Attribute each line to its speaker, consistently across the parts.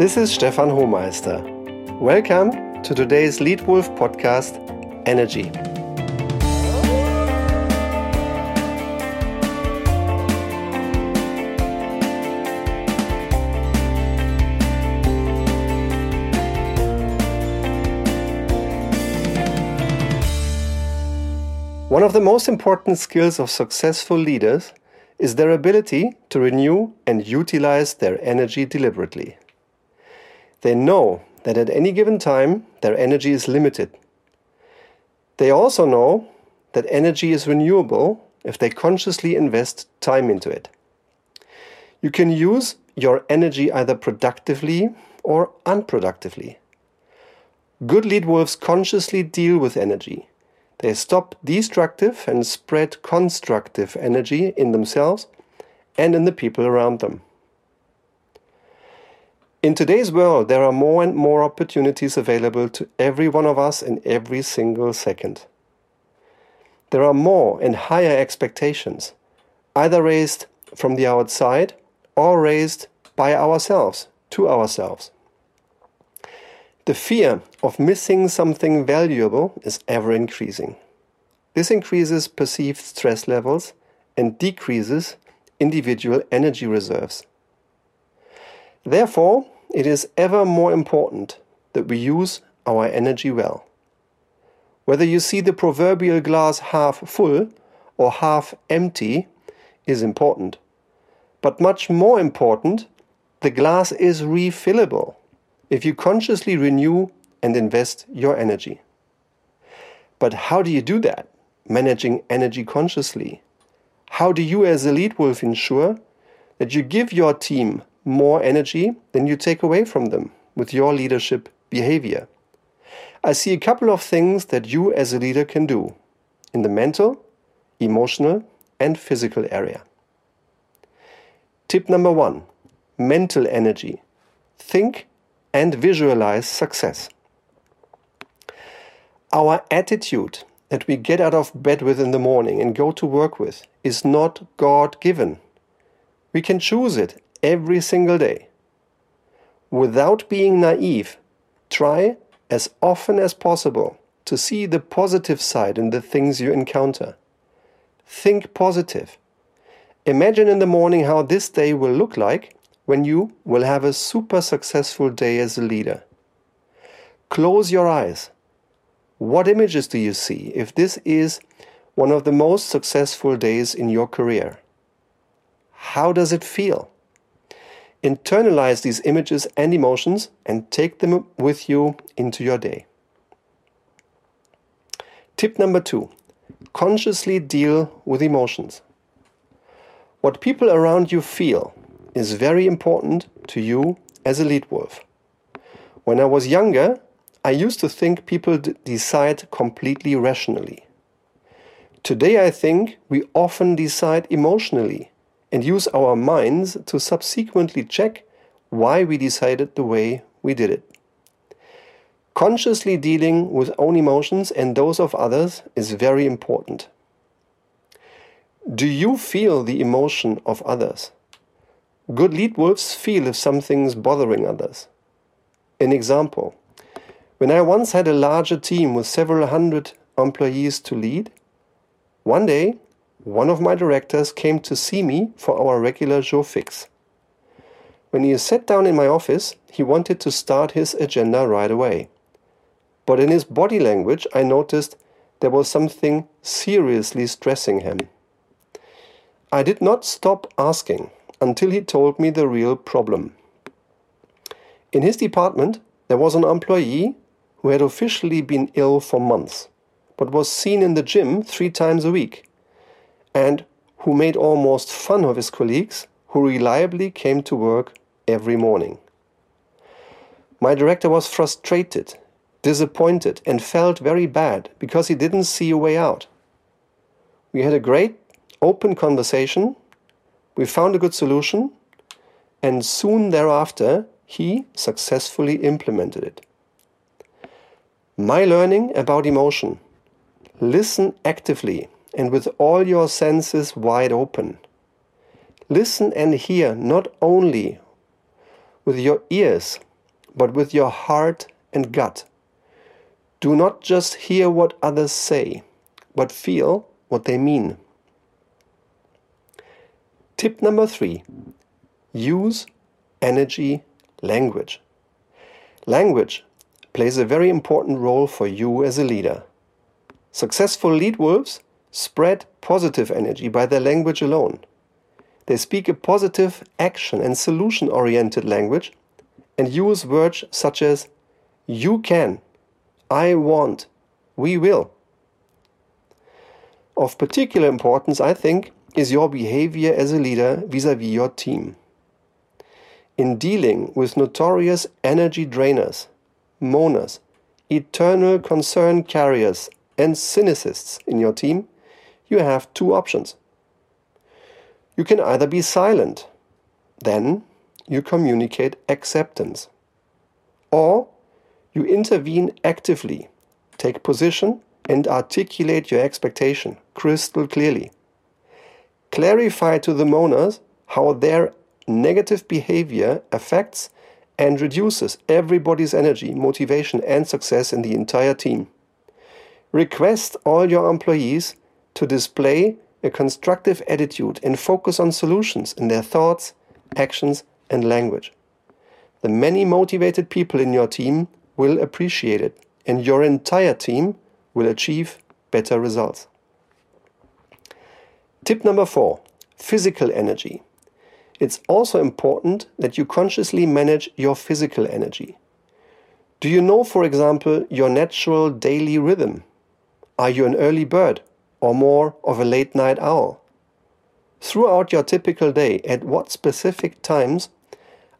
Speaker 1: This is Stefan Hohmeister. Welcome to today's Lead Wolf podcast, Energy. One of the most important skills of successful leaders is their ability to renew and utilize their energy deliberately. They know that at any given time their energy is limited. They also know that energy is renewable if they consciously invest time into it. You can use your energy either productively or unproductively. Good lead wolves consciously deal with energy. They stop destructive and spread constructive energy in themselves and in the people around them. In today's world, there are more and more opportunities available to every one of us in every single second. There are more and higher expectations, either raised from the outside or raised by ourselves, to ourselves. The fear of missing something valuable is ever increasing. This increases perceived stress levels and decreases individual energy reserves. Therefore, it is ever more important that we use our energy well. Whether you see the proverbial glass half full or half empty is important. But much more important, the glass is refillable if you consciously renew and invest your energy. But how do you do that? Managing energy consciously. How do you, as a lead wolf, ensure that you give your team more energy than you take away from them with your leadership behavior. I see a couple of things that you as a leader can do in the mental, emotional, and physical area. Tip number one mental energy. Think and visualize success. Our attitude that we get out of bed with in the morning and go to work with is not God given. We can choose it every single day. Without being naive, try as often as possible to see the positive side in the things you encounter. Think positive. Imagine in the morning how this day will look like when you will have a super successful day as a leader. Close your eyes. What images do you see if this is one of the most successful days in your career? How does it feel? Internalize these images and emotions and take them with you into your day. Tip number two consciously deal with emotions. What people around you feel is very important to you as a lead wolf. When I was younger, I used to think people decide completely rationally. Today, I think we often decide emotionally and use our minds to subsequently check why we decided the way we did it. Consciously dealing with own emotions and those of others is very important. Do you feel the emotion of others? Good lead wolves feel if something's bothering others. An example when I once had a larger team with several hundred employees to lead, one day one of my directors came to see me for our regular jour fixe. When he sat down in my office, he wanted to start his agenda right away. But in his body language, I noticed there was something seriously stressing him. I did not stop asking until he told me the real problem. In his department, there was an employee who had officially been ill for months, but was seen in the gym three times a week and who made almost fun of his colleagues who reliably came to work every morning. My director was frustrated, disappointed, and felt very bad because he didn't see a way out. We had a great, open conversation, we found a good solution, and soon thereafter he successfully implemented it. My learning about emotion listen actively and with all your senses wide open. Listen and hear not only with your ears, but with your heart and gut. Do not just hear what others say, but feel what they mean. Tip number three use energy language. Language plays a very important role for you as a leader. Successful lead wolves spread positive energy by their language alone. They speak a positive, action and solution oriented language and use words such as you can, I want, we will. Of particular importance, I think, is your behavior as a leader vis a vis your team. In dealing with notorious energy drainers, moaners, eternal concern carriers, and cynicists in your team, you have two options. You can either be silent, then you communicate acceptance, or you intervene actively, take position, and articulate your expectation crystal clearly. Clarify to the moaners how their negative behavior affects and reduces everybody's energy, motivation, and success in the entire team. Request all your employees to display a constructive attitude and focus on solutions in their thoughts, actions, and language. The many motivated people in your team will appreciate it, and your entire team will achieve better results. Tip number four physical energy. It's also important that you consciously manage your physical energy. Do you know, for example, your natural daily rhythm? Are you an early bird or more of a late night owl? Throughout your typical day, at what specific times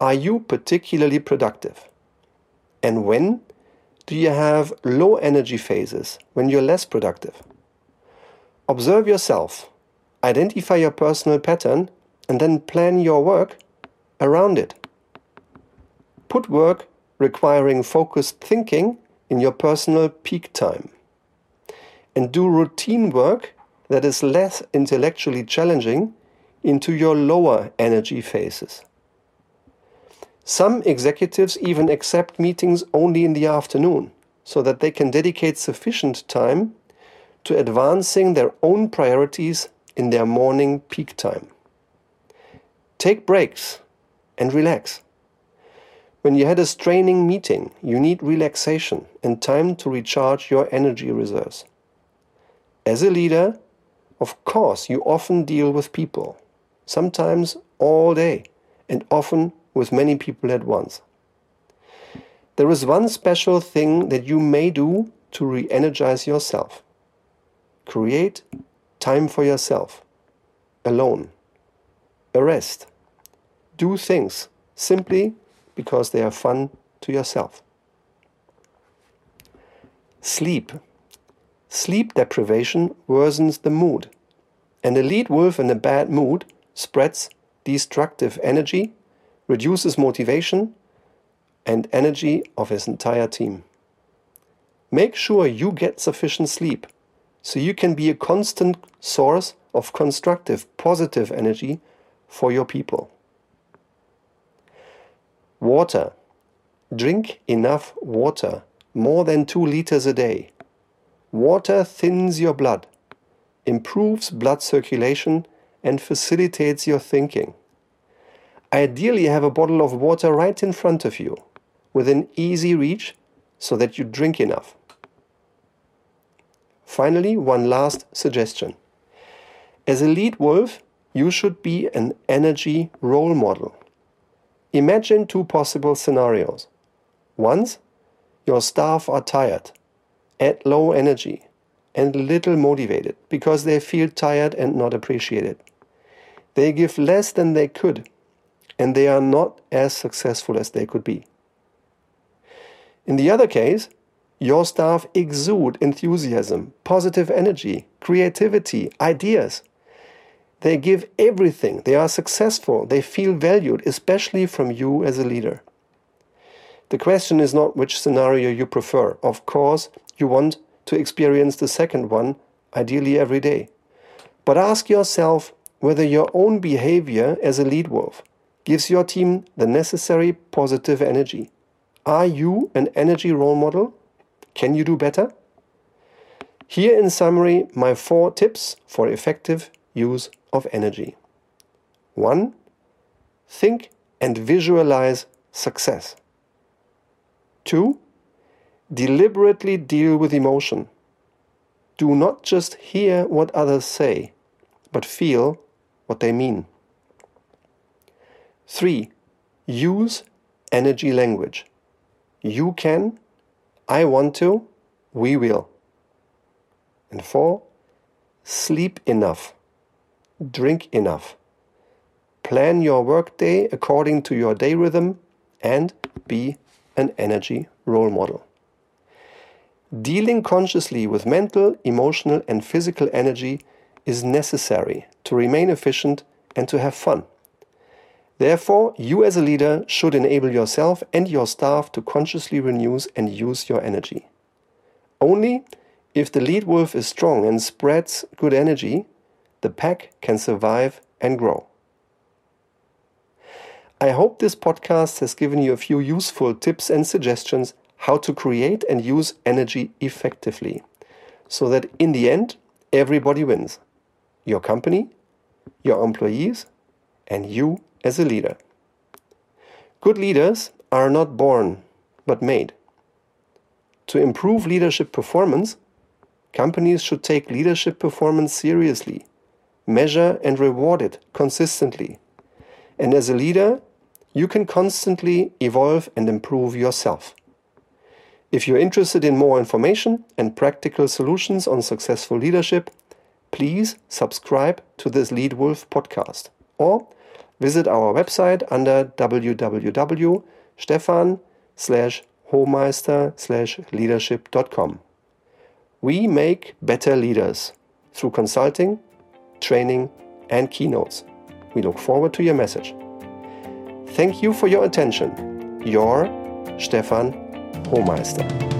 Speaker 1: are you particularly productive? And when do you have low energy phases when you're less productive? Observe yourself, identify your personal pattern, and then plan your work around it. Put work requiring focused thinking in your personal peak time. And do routine work that is less intellectually challenging into your lower energy phases. Some executives even accept meetings only in the afternoon so that they can dedicate sufficient time to advancing their own priorities in their morning peak time. Take breaks and relax. When you had a straining meeting, you need relaxation and time to recharge your energy reserves. As a leader, of course, you often deal with people, sometimes all day, and often with many people at once. There is one special thing that you may do to re energize yourself. Create time for yourself, alone. A rest. Do things simply because they are fun to yourself. Sleep. Sleep deprivation worsens the mood, and a lead wolf in a bad mood spreads destructive energy reduces motivation and energy of his entire team. Make sure you get sufficient sleep so you can be a constant source of constructive, positive energy for your people. Water. Drink enough water, more than 2 liters a day. Water thins your blood, improves blood circulation, and facilitates your thinking. Ideally, have a bottle of water right in front of you, within easy reach, so that you drink enough. Finally, one last suggestion. As a lead wolf, you should be an energy role model. Imagine two possible scenarios. Once, your staff are tired, at low energy, and little motivated because they feel tired and not appreciated. They give less than they could and they are not as successful as they could be. In the other case, your staff exude enthusiasm, positive energy, creativity, ideas. They give everything, they are successful, they feel valued, especially from you as a leader. The question is not which scenario you prefer. Of course, you want to experience the second one, ideally every day. But ask yourself whether your own behavior as a lead wolf gives your team the necessary positive energy. Are you an energy role model? Can you do better? Here in summary, my four tips for effective use of energy. 1. Think and visualize success. 2. Deliberately deal with emotion. Do not just hear what others say, but feel what they mean. 3. Use energy language. You can, I want to, we will. And 4. Sleep enough. Drink enough. Plan your workday according to your day rhythm and be an energy role model. Dealing consciously with mental, emotional, and physical energy is necessary to remain efficient and to have fun. Therefore, you as a leader should enable yourself and your staff to consciously renew and use your energy. Only if the lead wolf is strong and spreads good energy, the pack can survive and grow. I hope this podcast has given you a few useful tips and suggestions how to create and use energy effectively so that in the end everybody wins your company, your employees, and you as a leader. Good leaders are not born but made. To improve leadership performance, companies should take leadership performance seriously, measure and reward it consistently. And as a leader, you can constantly evolve and improve yourself. If you're interested in more information and practical solutions on successful leadership, please subscribe to this Lead Wolf podcast or visit our website under www.stefan slash hohmeister slash leadership.com. We make better leaders through consulting, training, and keynotes. We look forward to your message. Thank you for your attention. Your Stefan Hohmeister.